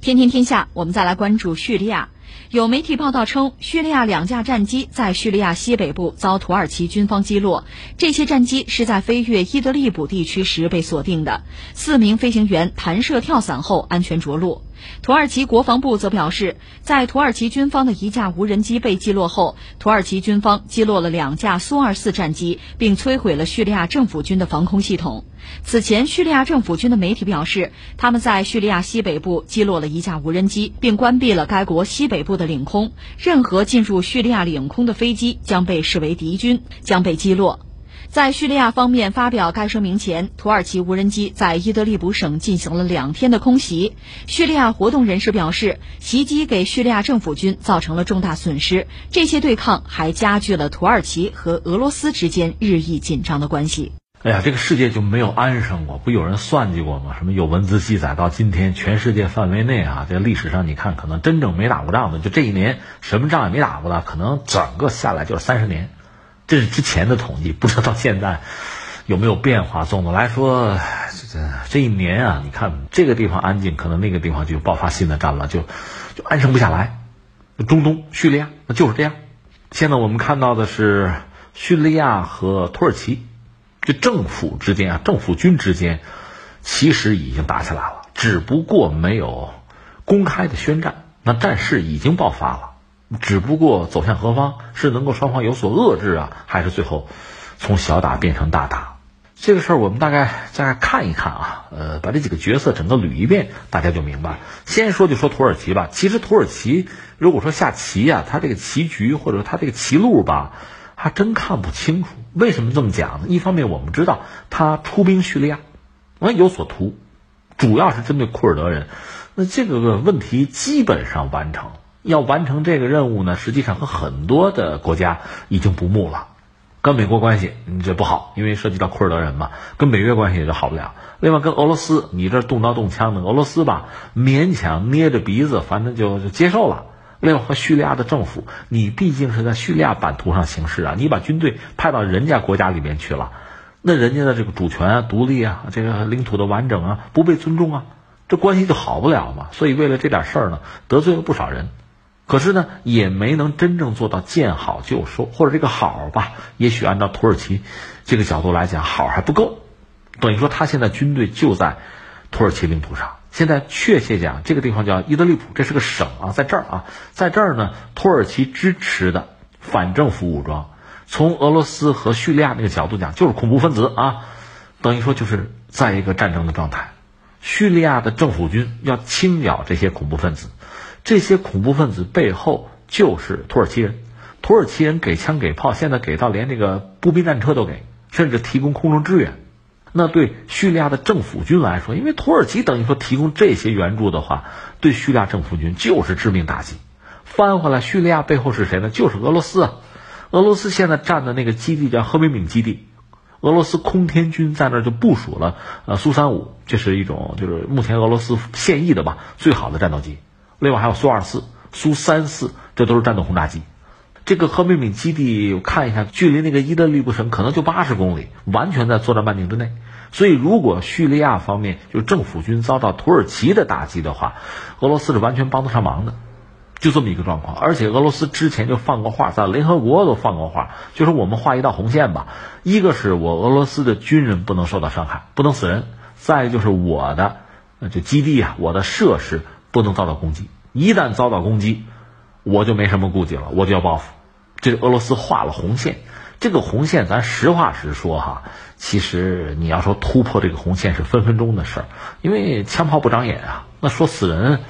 天天天下，我们再来关注叙利亚。有媒体报道称，叙利亚两架战机在叙利亚西北部遭土耳其军方击落。这些战机是在飞越伊德利卜地区时被锁定的，四名飞行员弹射跳伞后安全着陆。土耳其国防部则表示，在土耳其军方的一架无人机被击落后，土耳其军方击落了两架苏 -24 战机，并摧毁了叙利亚政府军的防空系统。此前，叙利亚政府军的媒体表示，他们在叙利亚西北部击落了一架无人机，并关闭了该国西北部的领空。任何进入叙利亚领空的飞机将被视为敌军，将被击落。在叙利亚方面发表该声明前，土耳其无人机在伊德利卜省进行了两天的空袭。叙利亚活动人士表示，袭击给叙利亚政府军造成了重大损失。这些对抗还加剧了土耳其和俄罗斯之间日益紧张的关系。哎呀，这个世界就没有安生过？不有人算计过吗？什么有文字记载到今天，全世界范围内啊，在历史上你看，可能真正没打过仗的，就这一年什么仗也没打过的，可能整个下来就是三十年。这是之前的统计，不知道到现在有没有变化。总的来说，这这一年啊，你看这个地方安静，可能那个地方就爆发新的战了，就就安生不下来。中东叙利亚那就是这样。现在我们看到的是叙利亚和土耳其。这政府之间啊，政府军之间，其实已经打起来了，只不过没有公开的宣战。那战事已经爆发了，只不过走向何方，是能够双方有所遏制啊，还是最后从小打变成大打？这个事儿我们大概再看一看啊，呃，把这几个角色整个捋一遍，大家就明白了。先说就说土耳其吧。其实土耳其如果说下棋啊，他这个棋局或者他这个棋路吧。还真看不清楚，为什么这么讲呢？一方面我们知道他出兵叙利亚，我有所图，主要是针对库尔德人。那这个问题基本上完成，要完成这个任务呢，实际上和很多的国家已经不睦了。跟美国关系你这不好，因为涉及到库尔德人嘛。跟北约关系也就好不了。另外跟俄罗斯，你这动刀动枪的，俄罗斯吧勉强捏着鼻子，反正就就接受了。另外和叙利亚的政府，你毕竟是在叙利亚版图上行事啊，你把军队派到人家国家里面去了，那人家的这个主权啊、独立啊、这个领土的完整啊不被尊重啊，这关系就好不了嘛。所以为了这点事儿呢，得罪了不少人，可是呢也没能真正做到见好就收，或者这个好吧，也许按照土耳其这个角度来讲，好还不够，等于说他现在军队就在土耳其领土上。现在确切讲，这个地方叫伊德利卜，这是个省啊，在这儿啊，在这儿呢，土耳其支持的反政府武装，从俄罗斯和叙利亚那个角度讲，就是恐怖分子啊，等于说就是在一个战争的状态。叙利亚的政府军要清剿这些恐怖分子，这些恐怖分子背后就是土耳其人，土耳其人给枪给炮，现在给到连这个步兵战车都给，甚至提供空中支援。那对叙利亚的政府军来说，因为土耳其等于说提供这些援助的话，对叙利亚政府军就是致命打击。翻回来，叙利亚背后是谁呢？就是俄罗斯啊！俄罗斯现在占的那个基地叫赫梅敏基地，俄罗斯空天军在那儿就部署了呃苏三五，这是一种就是目前俄罗斯现役的吧最好的战斗机。另外还有苏二四、苏三四，这都是战斗轰炸机。这个赫梅敏基地，我看一下，距离那个伊德利布省可能就八十公里，完全在作战半径之内。所以，如果叙利亚方面就是政府军遭到土耳其的打击的话，俄罗斯是完全帮得上忙的，就这么一个状况。而且，俄罗斯之前就放过话，在联合国都放过话，就是我们画一道红线吧。一个是我俄罗斯的军人不能受到伤害，不能死人；再就是我的这基地啊，我的设施不能遭到攻击。一旦遭到攻击，我就没什么顾忌了，我就要报复。这是俄罗斯画了红线。这个红线，咱实话实说哈，其实你要说突破这个红线是分分钟的事儿，因为枪炮不长眼啊。那说死人，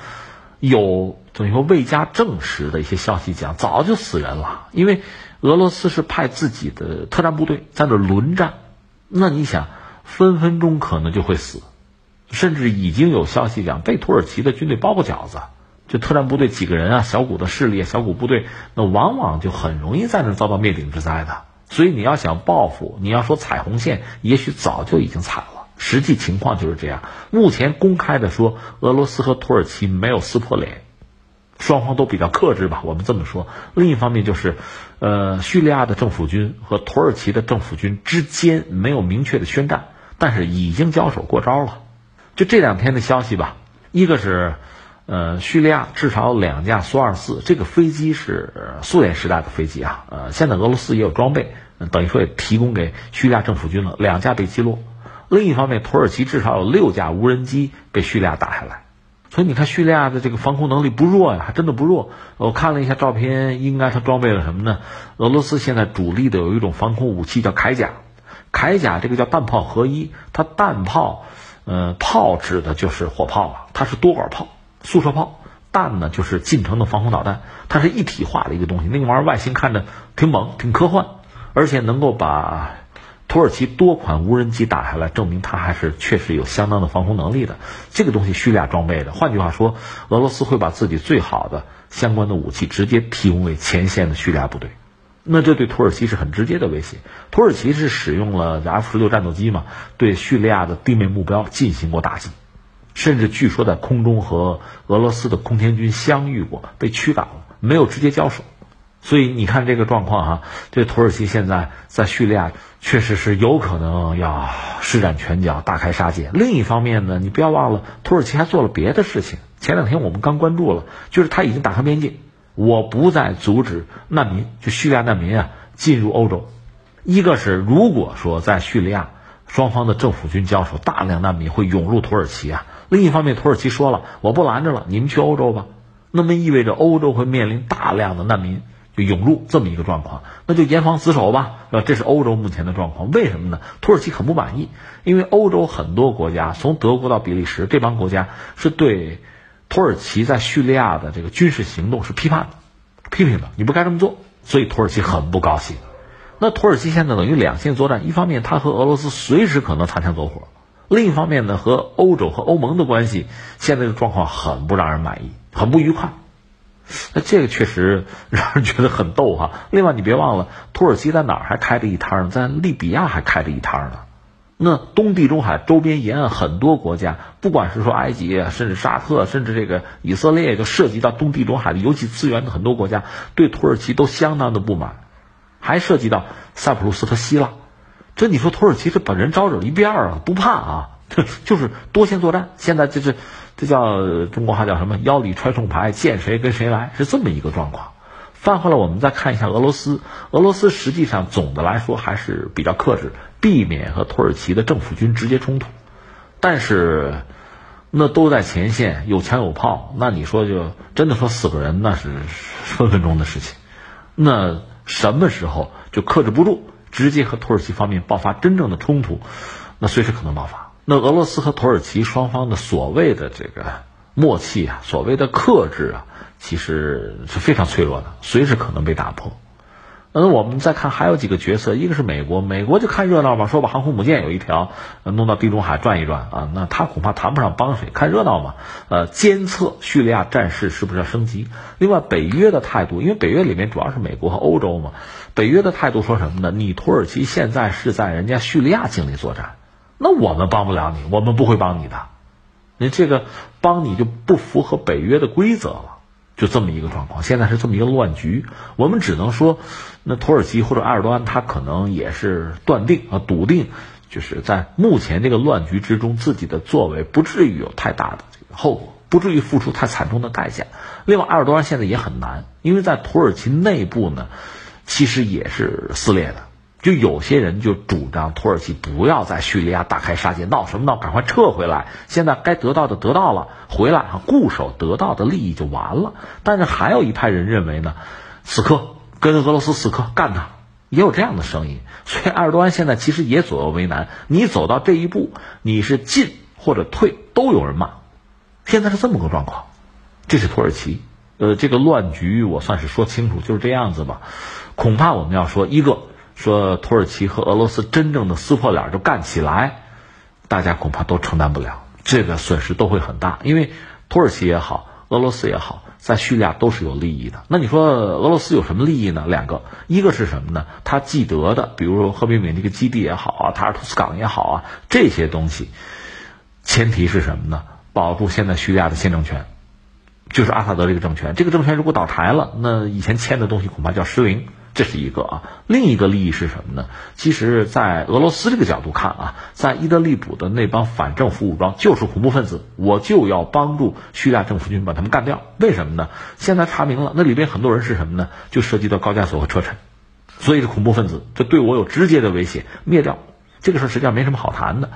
有等于说未加证实的一些消息讲，早就死人了。因为俄罗斯是派自己的特战部队在那轮战，那你想，分分钟可能就会死，甚至已经有消息讲被土耳其的军队包过饺子。就特战部队几个人啊，小股的势力、小股部队，那往往就很容易在那遭到灭顶之灾的。所以你要想报复，你要说踩红线，也许早就已经踩了。实际情况就是这样。目前公开的说，俄罗斯和土耳其没有撕破脸，双方都比较克制吧。我们这么说。另一方面就是，呃，叙利亚的政府军和土耳其的政府军之间没有明确的宣战，但是已经交手过招了。就这两天的消息吧，一个是，呃，叙利亚至少有两架苏二四，这个飞机是苏联时代的飞机啊。呃，现在俄罗斯也有装备，等于说也提供给叙利亚政府军了，两架被击落。另一方面，土耳其至少有六架无人机被叙利亚打下来。所以你看，叙利亚的这个防空能力不弱呀，还真的不弱。我看了一下照片，应该它装备了什么呢？俄罗斯现在主力的有一种防空武器叫铠甲，铠甲这个叫弹炮合一，它弹炮，呃，炮指的就是火炮了，它是多管炮。速射炮弹呢，就是近程的防空导弹，它是一体化的一个东西。那个玩意儿外形看着挺猛，挺科幻，而且能够把土耳其多款无人机打下来，证明它还是确实有相当的防空能力的。这个东西叙利亚装备的，换句话说，俄罗斯会把自己最好的相关的武器直接提供给前线的叙利亚部队，那这对土耳其是很直接的威胁。土耳其是使用了 F 十六战斗机嘛，对叙利亚的地面目标进行过打击。甚至据说在空中和俄罗斯的空天军相遇过，被驱赶了，没有直接交手。所以你看这个状况哈，这土耳其现在在叙利亚确实是有可能要施展拳脚，大开杀戒。另一方面呢，你不要忘了，土耳其还做了别的事情。前两天我们刚关注了，就是他已经打开边境，我不再阻止难民，就叙利亚难民啊进入欧洲。一个是如果说在叙利亚双方的政府军交手，大量难民会涌入土耳其啊。另一方面，土耳其说了，我不拦着了，你们去欧洲吧。那么意味着欧洲会面临大量的难民就涌入这么一个状况，那就严防死守吧。呃，这是欧洲目前的状况。为什么呢？土耳其很不满意，因为欧洲很多国家，从德国到比利时这帮国家是对土耳其在叙利亚的这个军事行动是批判的、批评的，你不该这么做，所以土耳其很不高兴。那土耳其现在等于两线作战，一方面他和俄罗斯随时可能擦枪走火。另一方面呢，和欧洲和欧盟的关系现在的状况很不让人满意，很不愉快。那这个确实让人觉得很逗哈。另外，你别忘了，土耳其在哪儿还开着一摊呢？在利比亚还开着一摊呢。那东地中海周边沿岸很多国家，不管是说埃及，甚至沙特，甚至这个以色列，就涉及到东地中海的油气资源的很多国家，对土耳其都相当的不满。还涉及到塞浦路斯和希腊。这你说土耳其是把人招惹一遍啊，不怕啊，这 就是多线作战。现在这是这叫中国话叫什么？腰里揣重牌，见谁跟谁来，是这么一个状况。翻回来，我们再看一下俄罗斯。俄罗斯实际上总的来说还是比较克制，避免和土耳其的政府军直接冲突。但是那都在前线，有枪有炮，那你说就真的说死个人，那是分分钟的事情。那什么时候就克制不住？直接和土耳其方面爆发真正的冲突，那随时可能爆发。那俄罗斯和土耳其双方的所谓的这个默契啊，所谓的克制啊，其实是非常脆弱的，随时可能被打破。那我们再看还有几个角色，一个是美国，美国就看热闹嘛，说把航空母舰有一条弄到地中海转一转啊，那他恐怕谈不上帮谁，看热闹嘛。呃，监测叙利亚战事是不是要升级？另外，北约的态度，因为北约里面主要是美国和欧洲嘛，北约的态度说什么呢？你土耳其现在是在人家叙利亚境内作战，那我们帮不了你，我们不会帮你的，你这个帮你就不符合北约的规则了。就这么一个状况，现在是这么一个乱局，我们只能说，那土耳其或者埃尔多安他可能也是断定啊，笃定，就是在目前这个乱局之中，自己的作为不至于有太大的这个后果，不至于付出太惨重的代价。另外，埃尔多安现在也很难，因为在土耳其内部呢，其实也是撕裂的。就有些人就主张土耳其不要在叙利亚大开杀戒，闹什么闹？赶快撤回来！现在该得到的得到了，回来啊固守得到的利益就完了。但是还有一派人认为呢，此刻跟俄罗斯死磕干他，也有这样的声音。所以埃尔多安现在其实也左右为难。你走到这一步，你是进或者退都有人骂。现在是这么个状况，这是土耳其。呃，这个乱局我算是说清楚，就是这样子吧。恐怕我们要说一个。说土耳其和俄罗斯真正的撕破脸就干起来，大家恐怕都承担不了，这个损失都会很大。因为土耳其也好，俄罗斯也好，在叙利亚都是有利益的。那你说俄罗斯有什么利益呢？两个，一个是什么呢？他既得的，比如说赫梅米这个基地也好啊，塔尔图斯港也好啊，这些东西，前提是什么呢？保住现在叙利亚的现政权，就是阿萨德这个政权。这个政权如果倒台了，那以前签的东西恐怕叫失灵。这是一个啊。另一个利益是什么呢？其实，在俄罗斯这个角度看啊，在伊德利卜的那帮反政府武装就是恐怖分子，我就要帮助叙利亚政府军把他们干掉。为什么呢？现在查明了，那里边很多人是什么呢？就涉及到高加索和车臣，所以是恐怖分子，这对我有直接的威胁，灭掉。这个事实际上没什么好谈的。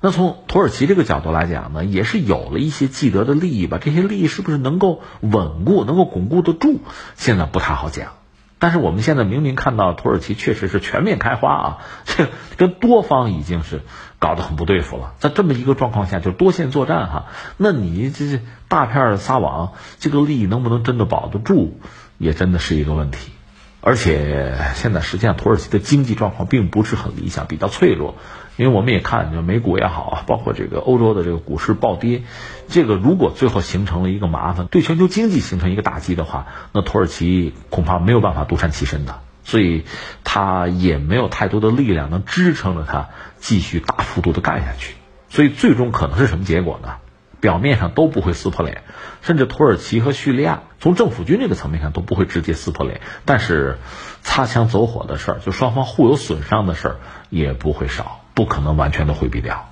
那从土耳其这个角度来讲呢，也是有了一些既得的利益吧。这些利益是不是能够稳固、能够巩固得住？现在不太好讲。但是我们现在明明看到土耳其确实是全面开花啊，这跟多方已经是搞得很不对付了。在这么一个状况下，就多线作战哈，那你这大片撒网，这个利益能不能真的保得住，也真的是一个问题。而且现在实际上土耳其的经济状况并不是很理想，比较脆弱。因为我们也看，就美股也好，包括这个欧洲的这个股市暴跌，这个如果最后形成了一个麻烦，对全球经济形成一个打击的话，那土耳其恐怕没有办法独善其身的，所以它也没有太多的力量能支撑着它继续大幅度的干下去。所以最终可能是什么结果呢？表面上都不会撕破脸，甚至土耳其和叙利亚从政府军这个层面上都不会直接撕破脸，但是擦枪走火的事儿，就双方互有损伤的事儿也不会少。不可能完全都回避掉。